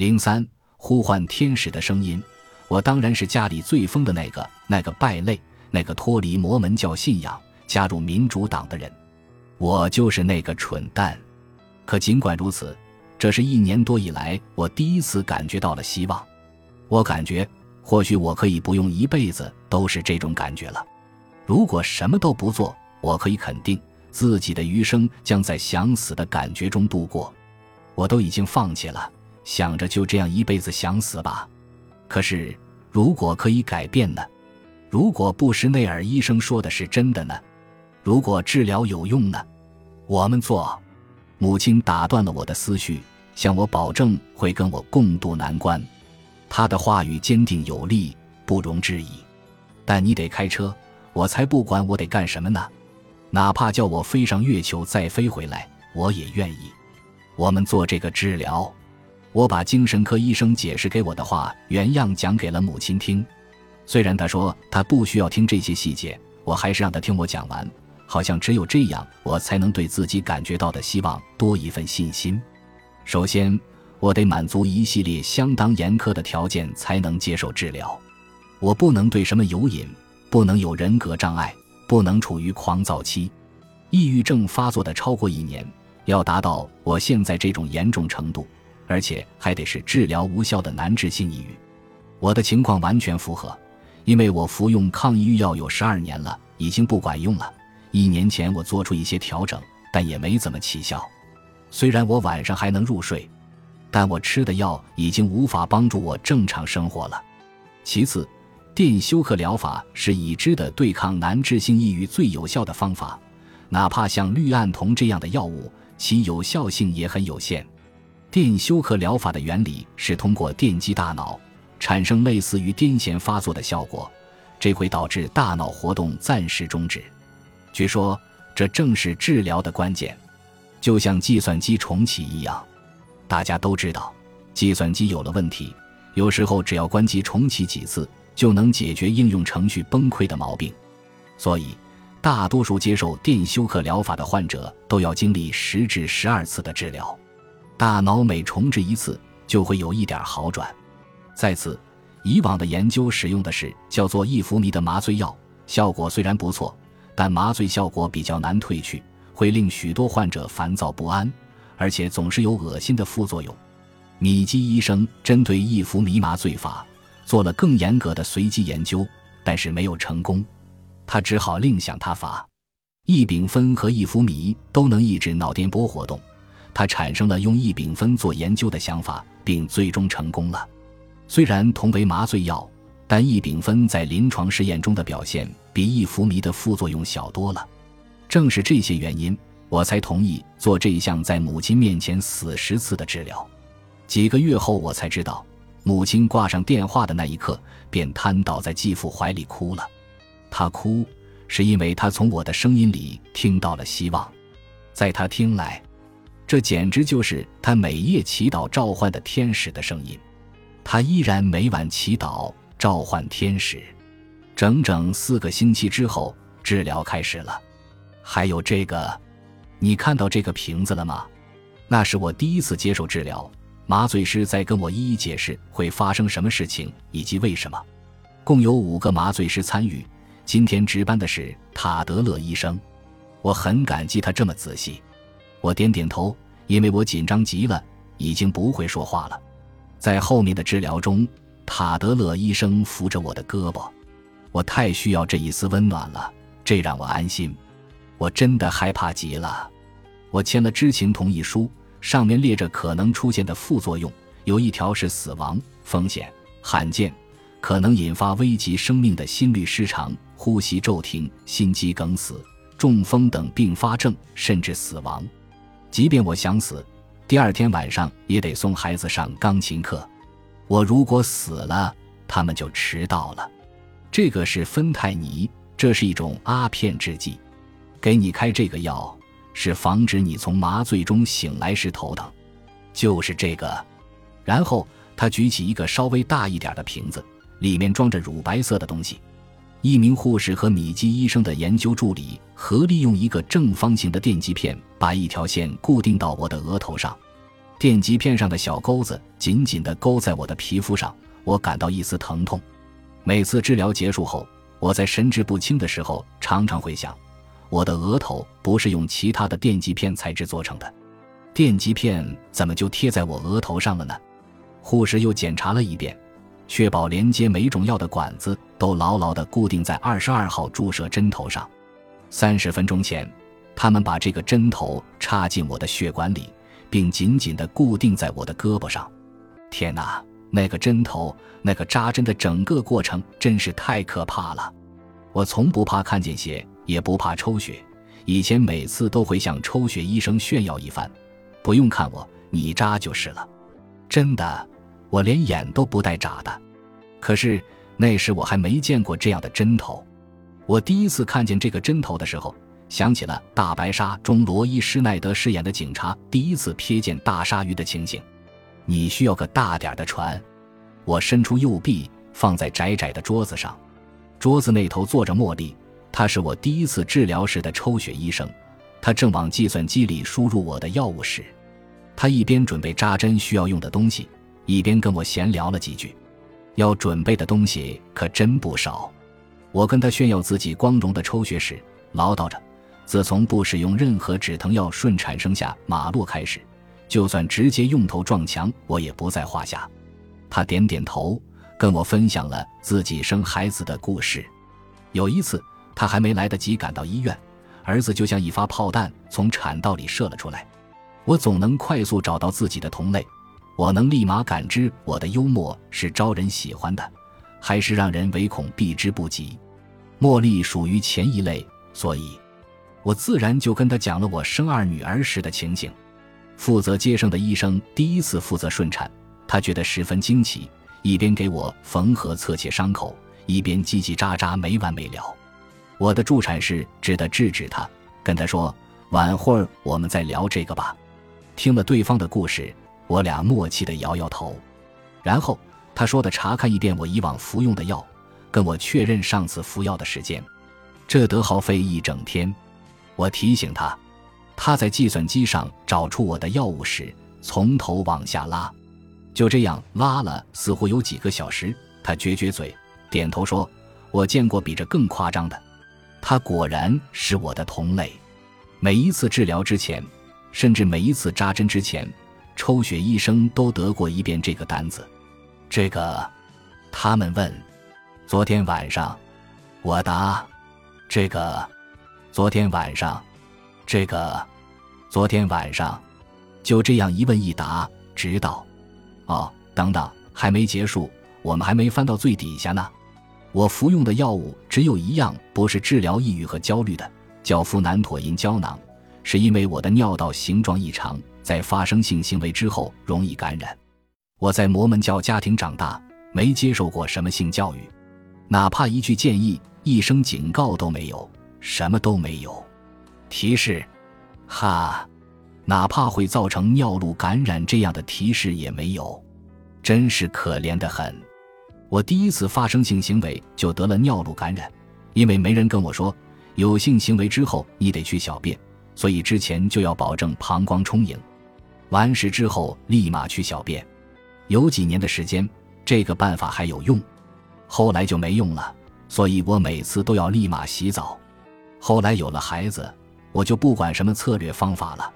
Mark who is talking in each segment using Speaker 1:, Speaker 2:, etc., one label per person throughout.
Speaker 1: 零三，呼唤天使的声音。我当然是家里最疯的那个，那个败类，那个脱离魔门教信仰，加入民主党的人。我就是那个蠢蛋。可尽管如此，这是一年多以来我第一次感觉到了希望。我感觉，或许我可以不用一辈子都是这种感觉了。如果什么都不做，我可以肯定自己的余生将在想死的感觉中度过。我都已经放弃了，想着就这样一辈子想死吧。可是，如果可以改变呢？如果布什内尔医生说的是真的呢？如果治疗有用呢？我们做。母亲打断了我的思绪，向我保证会跟我共度难关。她的话语坚定有力，不容置疑。但你得开车，我才不管我得干什么呢。哪怕叫我飞上月球再飞回来，我也愿意。我们做这个治疗。我把精神科医生解释给我的话原样讲给了母亲听。虽然他说他不需要听这些细节，我还是让他听我讲完。好像只有这样，我才能对自己感觉到的希望多一份信心。首先，我得满足一系列相当严苛的条件才能接受治疗。我不能对什么有瘾，不能有人格障碍，不能处于狂躁期，抑郁症发作的超过一年，要达到我现在这种严重程度，而且还得是治疗无效的难治性抑郁。我的情况完全符合，因为我服用抗抑郁药有十二年了，已经不管用了。一年前我做出一些调整，但也没怎么起效。虽然我晚上还能入睡，但我吃的药已经无法帮助我正常生活了。其次，电休克疗法是已知的对抗难治性抑郁最有效的方法，哪怕像氯胺酮这样的药物，其有效性也很有限。电休克疗法的原理是通过电击大脑，产生类似于癫痫发作的效果，这会导致大脑活动暂时终止。据说，这正是治疗的关键，就像计算机重启一样。大家都知道，计算机有了问题，有时候只要关机重启几次，就能解决应用程序崩溃的毛病。所以，大多数接受电休克疗法的患者都要经历十至十二次的治疗。大脑每重置一次，就会有一点好转。再次，以往的研究使用的是叫做异氟迷的麻醉药，效果虽然不错。但麻醉效果比较难褪去，会令许多患者烦躁不安，而且总是有恶心的副作用。米基医生针对异氟迷麻醉法做了更严格的随机研究，但是没有成功。他只好另想他法。异丙酚和异氟迷都能抑制脑电波活动，他产生了用异丙酚做研究的想法，并最终成功了。虽然同为麻醉药。但异丙酚在临床试验中的表现比异氟醚的副作用小多了，正是这些原因，我才同意做这一项在母亲面前死十次的治疗。几个月后，我才知道，母亲挂上电话的那一刻便瘫倒在继父怀里哭了。她哭是因为她从我的声音里听到了希望，在她听来，这简直就是他每夜祈祷召唤的天使的声音。他依然每晚祈祷。召唤天使，整整四个星期之后，治疗开始了。还有这个，你看到这个瓶子了吗？那是我第一次接受治疗，麻醉师在跟我一一解释会发生什么事情以及为什么。共有五个麻醉师参与，今天值班的是塔德勒医生，我很感激他这么仔细。我点点头，因为我紧张极了，已经不会说话了。在后面的治疗中。塔德勒医生扶着我的胳膊，我太需要这一丝温暖了，这让我安心。我真的害怕极了。我签了知情同意书，上面列着可能出现的副作用，有一条是死亡风险罕见，可能引发危及生命的心律失常、呼吸骤停、心肌梗死、中风等并发症，甚至死亡。即便我想死，第二天晚上也得送孩子上钢琴课。我如果死了，他们就迟到了。这个是芬太尼，这是一种阿片制剂，给你开这个药是防止你从麻醉中醒来时头疼，就是这个。然后他举起一个稍微大一点的瓶子，里面装着乳白色的东西。一名护士和米基医生的研究助理合力用一个正方形的电极片把一条线固定到我的额头上。电极片上的小钩子紧紧地勾在我的皮肤上，我感到一丝疼痛。每次治疗结束后，我在神志不清的时候，常常会想，我的额头不是用其他的电极片材质做成的，电极片怎么就贴在我额头上了呢？护士又检查了一遍，确保连接每种药的管子都牢牢地固定在二十二号注射针头上。三十分钟前，他们把这个针头插进我的血管里，并紧紧地固定在我的胳膊上。天哪，那个针头，那个扎针的整个过程真是太可怕了！我从不怕看见血，也不怕抽血。以前每次都会向抽血医生炫耀一番：“不用看我，你扎就是了。”真的，我连眼都不带眨的。可是那时我还没见过这样的针头。我第一次看见这个针头的时候，想起了《大白鲨》中罗伊·施耐德饰演的警察第一次瞥见大鲨鱼的情形。你需要个大点的船。我伸出右臂，放在窄窄的桌子上。桌子那头坐着茉莉，她是我第一次治疗时的抽血医生。她正往计算机里输入我的药物时，她一边准备扎针需要用的东西，一边跟我闲聊了几句。要准备的东西可真不少。我跟他炫耀自己光荣的抽血史，唠叨着：自从不使用任何止疼药顺产生下马洛开始，就算直接用头撞墙，我也不在话下。他点点头，跟我分享了自己生孩子的故事。有一次，他还没来得及赶到医院，儿子就像一发炮弹从产道里射了出来。我总能快速找到自己的同类，我能立马感知我的幽默是招人喜欢的。还是让人唯恐避之不及。茉莉属于前一类，所以，我自然就跟他讲了我生二女儿时的情形。负责接生的医生第一次负责顺产，他觉得十分惊奇，一边给我缝合侧切伤口，一边叽叽喳喳没完没了。我的助产士只得制止他，跟他说：“晚会儿我们再聊这个吧。”听了对方的故事，我俩默契地摇摇头，然后。他说的查看一遍我以往服用的药，跟我确认上次服药的时间，这得耗费一整天。我提醒他，他在计算机上找出我的药物时，从头往下拉，就这样拉了，似乎有几个小时。他撅撅嘴，点头说：“我见过比这更夸张的。”他果然是我的同类。每一次治疗之前，甚至每一次扎针之前，抽血医生都得过一遍这个单子。这个，他们问。昨天晚上，我答。这个，昨天晚上，这个，昨天晚上，就这样一问一答，直到……哦，等等，还没结束，我们还没翻到最底下呢。我服用的药物只有一样，不是治疗抑郁和焦虑的，叫呋喃妥因胶囊，是因为我的尿道形状异常，在发生性行为之后容易感染。我在摩门教家庭长大，没接受过什么性教育，哪怕一句建议、一声警告都没有，什么都没有。提示，哈，哪怕会造成尿路感染这样的提示也没有，真是可怜的很。我第一次发生性行为就得了尿路感染，因为没人跟我说有性行为之后你得去小便，所以之前就要保证膀胱充盈，完事之后立马去小便。有几年的时间，这个办法还有用，后来就没用了。所以我每次都要立马洗澡。后来有了孩子，我就不管什么策略方法了，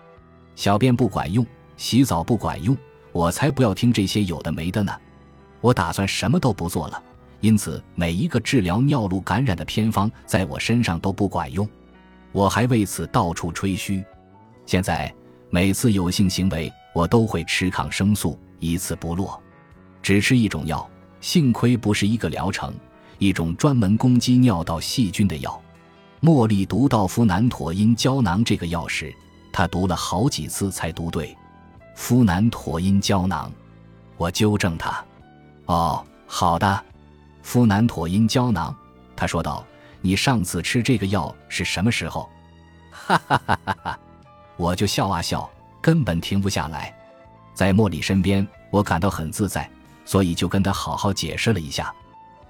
Speaker 1: 小便不管用，洗澡不管用，我才不要听这些有的没的呢。我打算什么都不做了。因此，每一个治疗尿路感染的偏方在我身上都不管用。我还为此到处吹嘘。现在每次有性行为，我都会吃抗生素。一次不落，只吃一种药，幸亏不是一个疗程，一种专门攻击尿道细菌的药。茉莉读到呋喃妥因胶囊这个药时，她读了好几次才读对。呋喃妥因胶囊，我纠正她。哦，好的，呋喃妥因胶囊。他说道：“你上次吃这个药是什么时候？”哈哈哈哈哈！我就笑啊笑，根本停不下来。在茉莉身边，我感到很自在，所以就跟她好好解释了一下。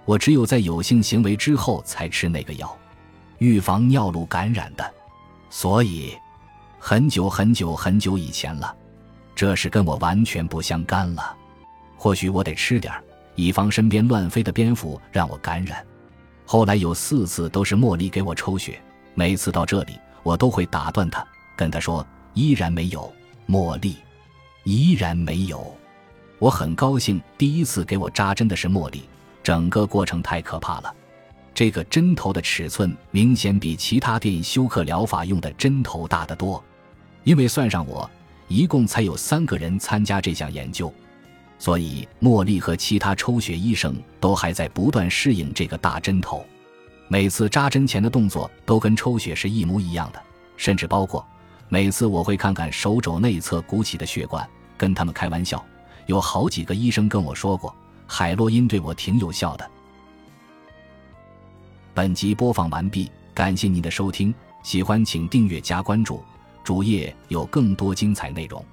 Speaker 1: 我只有在有性行为之后才吃那个药，预防尿路感染的。所以，很久很久很久以前了。这事跟我完全不相干了。或许我得吃点儿，以防身边乱飞的蝙蝠让我感染。后来有四次都是茉莉给我抽血，每次到这里我都会打断他，跟他说依然没有茉莉，依然没有。我很高兴第一次给我扎针的是茉莉，整个过程太可怕了。这个针头的尺寸明显比其他电休克疗法用的针头大得多，因为算上我，一共才有三个人参加这项研究。所以，茉莉和其他抽血医生都还在不断适应这个大针头。每次扎针前的动作都跟抽血是一模一样的，甚至包括每次我会看看手肘内侧鼓起的血管，跟他们开玩笑。有好几个医生跟我说过，海洛因对我挺有效的。本集播放完毕，感谢您的收听，喜欢请订阅加关注，主页有更多精彩内容。